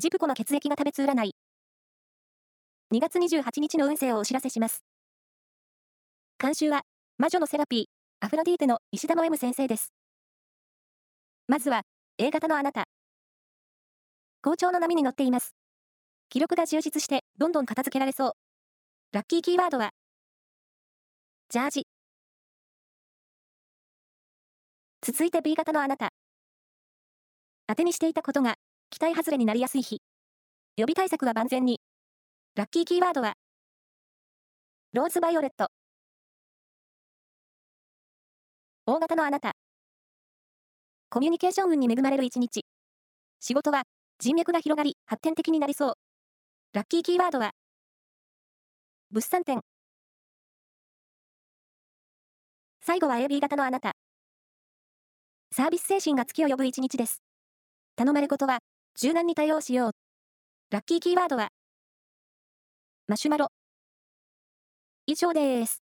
ジプコの血液が食べつ占い。2月28日の運勢をお知らせします。監修は、魔女のセラピー、アフロディーテの石田の M 先生です。まずは、A 型のあなた。好調の波に乗っています。記録が充実して、どんどん片付けられそう。ラッキーキーワードは、ジャージ。続いて B 型のあなた。当てにしていたことが、期待外れになりやすい日。予備対策は万全に。ラッキーキーワードは、ローズバイオレット。大型のあなた。コミュニケーション運に恵まれる一日。仕事は人脈が広がり発展的になりそう。ラッキーキーワードは、物産展。最後は AB 型のあなた。サービス精神が月を呼ぶ一日です。頼まれ事は柔軟に対応しよう。ラッキーキーワードは、マシュマロ。以上です。